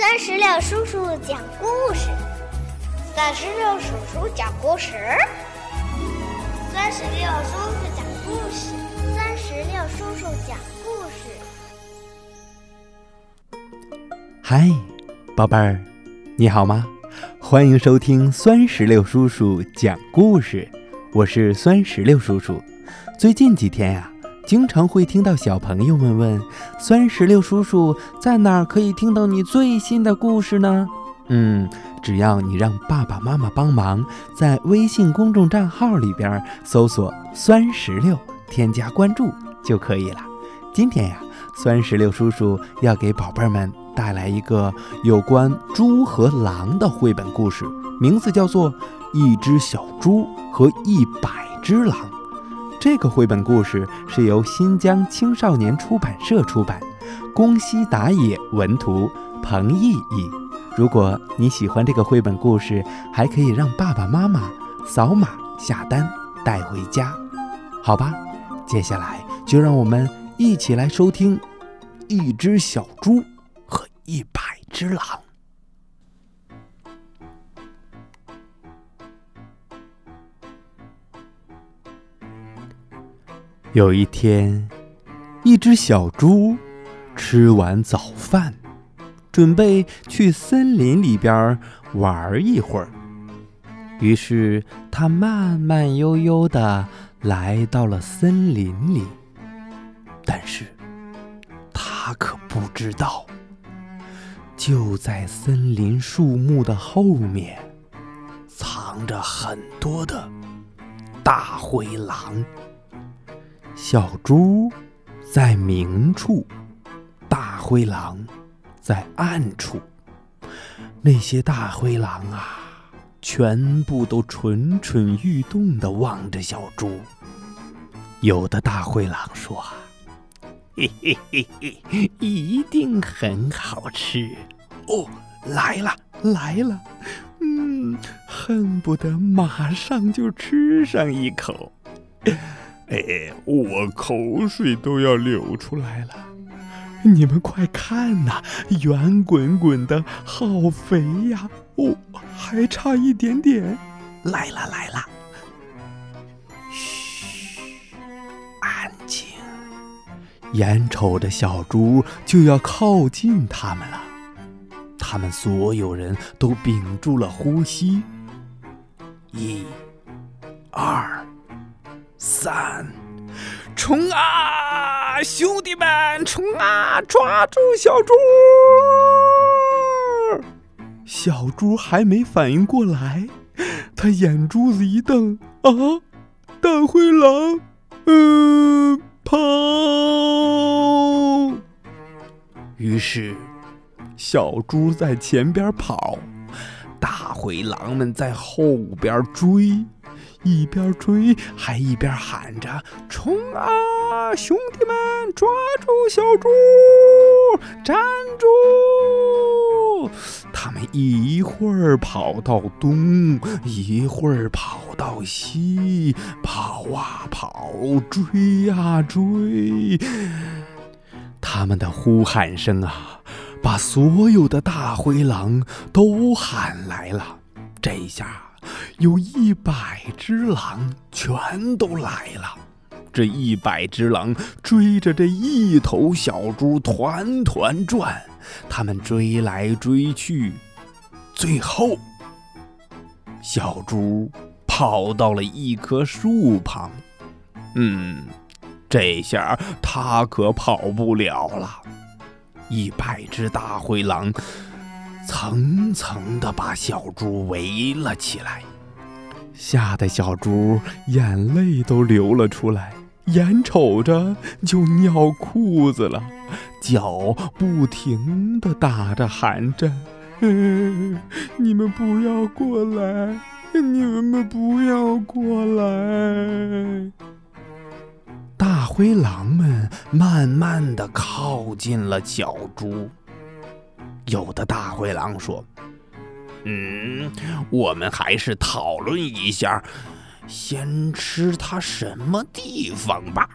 三十六叔叔讲故事，三十六叔叔讲故事，三十六叔叔讲故事，三十六叔叔讲故事。嗨，宝贝儿，你好吗？欢迎收听酸石榴叔叔讲故事，我是酸石榴叔叔。最近几天呀。经常会听到小朋友们问：“酸石榴叔叔在哪儿可以听到你最新的故事呢？”嗯，只要你让爸爸妈妈帮忙，在微信公众账号里边搜索“酸石榴”，添加关注就可以了。今天呀，酸石榴叔叔要给宝贝们带来一个有关猪和狼的绘本故事，名字叫做《一只小猪和一百只狼》。这个绘本故事是由新疆青少年出版社出版，宫西达也文图，彭毅译。如果你喜欢这个绘本故事，还可以让爸爸妈妈扫码下单带回家，好吧？接下来就让我们一起来收听《一只小猪和一百只狼》。有一天，一只小猪吃完早饭，准备去森林里边玩一会儿。于是，它慢慢悠悠地来到了森林里。但是，它可不知道，就在森林树木的后面，藏着很多的大灰狼。小猪在明处，大灰狼在暗处。那些大灰狼啊，全部都蠢蠢欲动地望着小猪。有的大灰狼说：“嘿嘿嘿嘿，一定很好吃哦！来了来了，嗯，恨不得马上就吃上一口。”哎，我口水都要流出来了！你们快看呐，圆滚滚的，好肥呀！哦，还差一点点，来了来了！嘘，安静！眼瞅着小猪就要靠近他们了，他们所有人都屏住了呼吸。一、二。三，冲啊，兄弟们，冲啊！抓住小猪！小猪还没反应过来，他眼珠子一瞪，啊，大灰狼，嗯，跑！于是，小猪在前边跑，大灰狼们在后边追。一边追，还一边喊着：“冲啊，兄弟们，抓住小猪，站住！”他们一会儿跑到东，一会儿跑到西，跑啊跑，追啊追。他们的呼喊声啊，把所有的大灰狼都喊来了。这下。有一百只狼全都来了，这一百只狼追着这一头小猪团团转，他们追来追去，最后小猪跑到了一棵树旁。嗯，这下他可跑不了了。一百只大灰狼。层层的把小猪围了起来，吓得小猪眼泪都流了出来，眼瞅着就尿裤子了，脚不停的打着喊着：“ 你们不要过来，你们不要过来！”大灰狼们慢慢的靠近了小猪。有的大灰狼说：“嗯，我们还是讨论一下，先吃它什么地方吧。”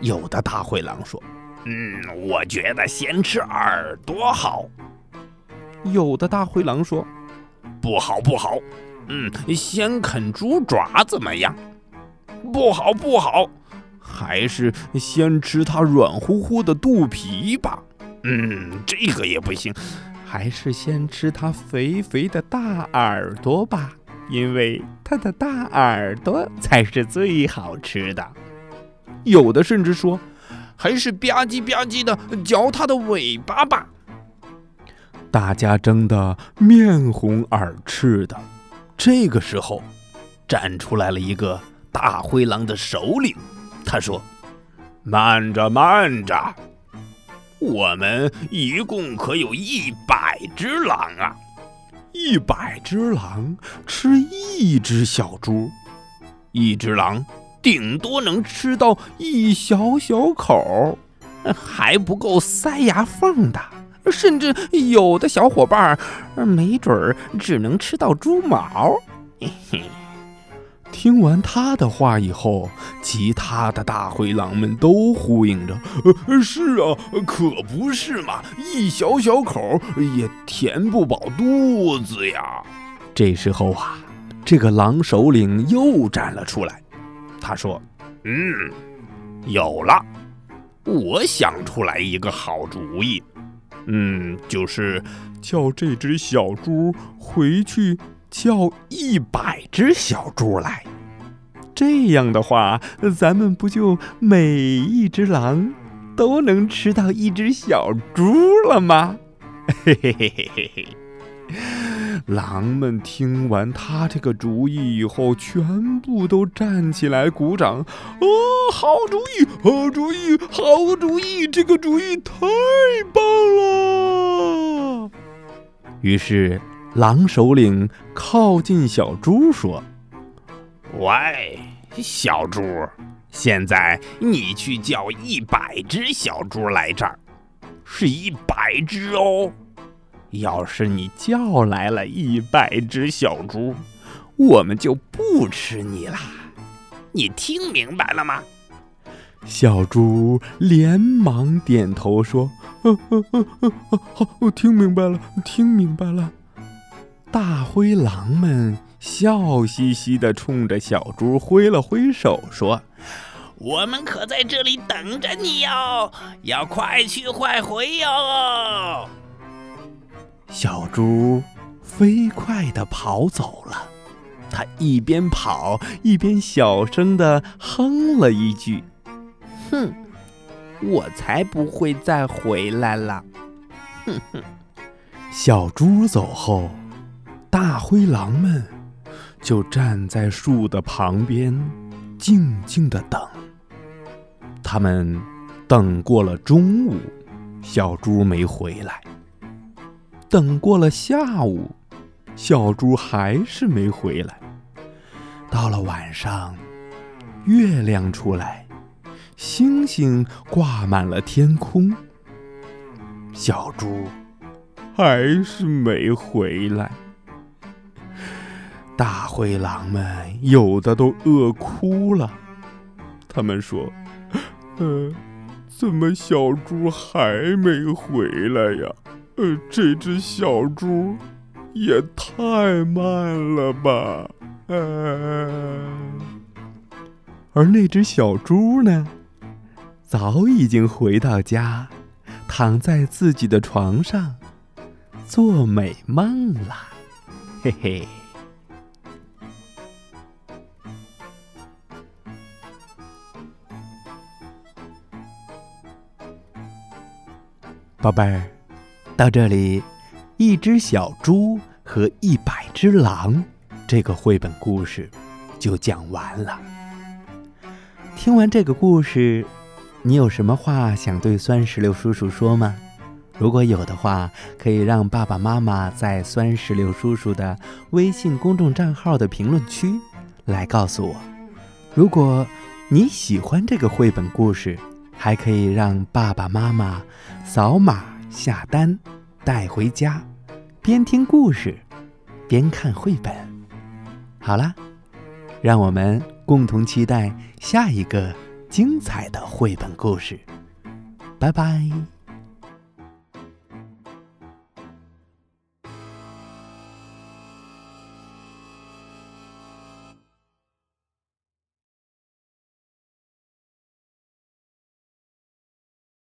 有的大灰狼说：“嗯，我觉得先吃耳朵好。”有的大灰狼说：“不好，不好，嗯，先啃猪爪怎么样？不好，不好，还是先吃它软乎乎的肚皮吧。嗯，这个也不行，还是先吃它肥肥的大耳朵吧，因为它的大耳朵才是最好吃的。有的甚至说，还是吧唧吧唧的嚼它的尾巴吧。”大家争得面红耳赤的，这个时候，站出来了一个大灰狼的首领。他说：“慢着，慢着，我们一共可有一百只狼啊！一百只狼吃一只小猪，一只狼顶多能吃到一小小口，还不够塞牙缝的。”甚至有的小伙伴，没准儿只能吃到猪毛。嘿嘿。听完他的话以后，其他的大灰狼们都呼应着：“呃，是啊，可不是嘛，一小小口也填不饱肚子呀。”这时候啊，这个狼首领又站了出来，他说：“嗯，有了，我想出来一个好主意。”嗯，就是叫这只小猪回去叫一百只小猪来，这样的话，咱们不就每一只狼都能吃到一只小猪了吗？嘿嘿嘿嘿嘿嘿。狼们听完他这个主意以后，全部都站起来鼓掌。哦，好主意，好主意，好主意！这个主意太棒了。于是，狼首领靠近小猪说：“喂，小猪，现在你去叫一百只小猪来这儿，是一百只哦。”要是你叫来了一百只小猪，我们就不吃你啦！你听明白了吗？小猪连忙点头说：“嗯嗯嗯嗯，好，我听明白了，听明白了。”大灰狼们笑嘻嘻地冲着小猪挥了挥手，说：“我们可在这里等着你哟，要快去快回哟。”小猪飞快地跑走了，它一边跑一边小声地哼了一句：“哼，我才不会再回来了。”哼哼。小猪走后，大灰狼们就站在树的旁边，静静地等。他们等过了中午，小猪没回来。等过了下午，小猪还是没回来。到了晚上，月亮出来，星星挂满了天空，小猪还是没回来。大灰狼们有的都饿哭了，他们说：“ 呃，怎么小猪还没回来呀？”呃，这只小猪也太慢了吧！呃而那只小猪呢，早已经回到家，躺在自己的床上做美梦了。嘿嘿，宝贝儿。到这里，一只小猪和一百只狼，这个绘本故事就讲完了。听完这个故事，你有什么话想对酸石榴叔叔说吗？如果有的话，可以让爸爸妈妈在酸石榴叔叔的微信公众账号的评论区来告诉我。如果你喜欢这个绘本故事，还可以让爸爸妈妈扫码。下单，带回家，边听故事，边看绘本。好啦，让我们共同期待下一个精彩的绘本故事。拜拜。